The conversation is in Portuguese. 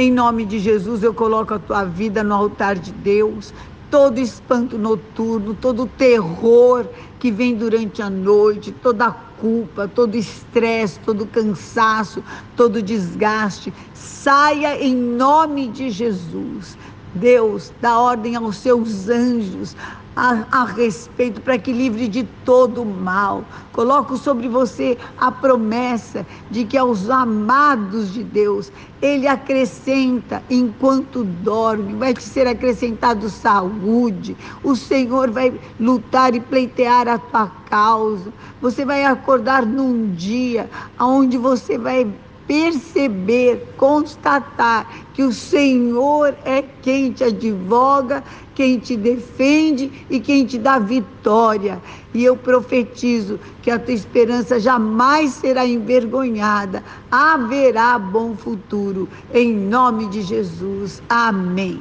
Em nome de Jesus, eu coloco a tua vida no altar de Deus. Todo espanto noturno, todo terror que vem durante a noite, toda culpa, todo estresse, todo cansaço, todo desgaste, saia em nome de Jesus. Deus, dá ordem aos seus anjos a, a respeito para que livre de todo mal. Coloco sobre você a promessa de que aos amados de Deus, Ele acrescenta enquanto dorme, vai te ser acrescentado saúde. O Senhor vai lutar e pleitear a tua causa. Você vai acordar num dia onde você vai perceber, constatar que o Senhor é quem te advoga, quem te defende e quem te dá vitória. E eu profetizo que a tua esperança jamais será envergonhada. Haverá bom futuro. Em nome de Jesus. Amém.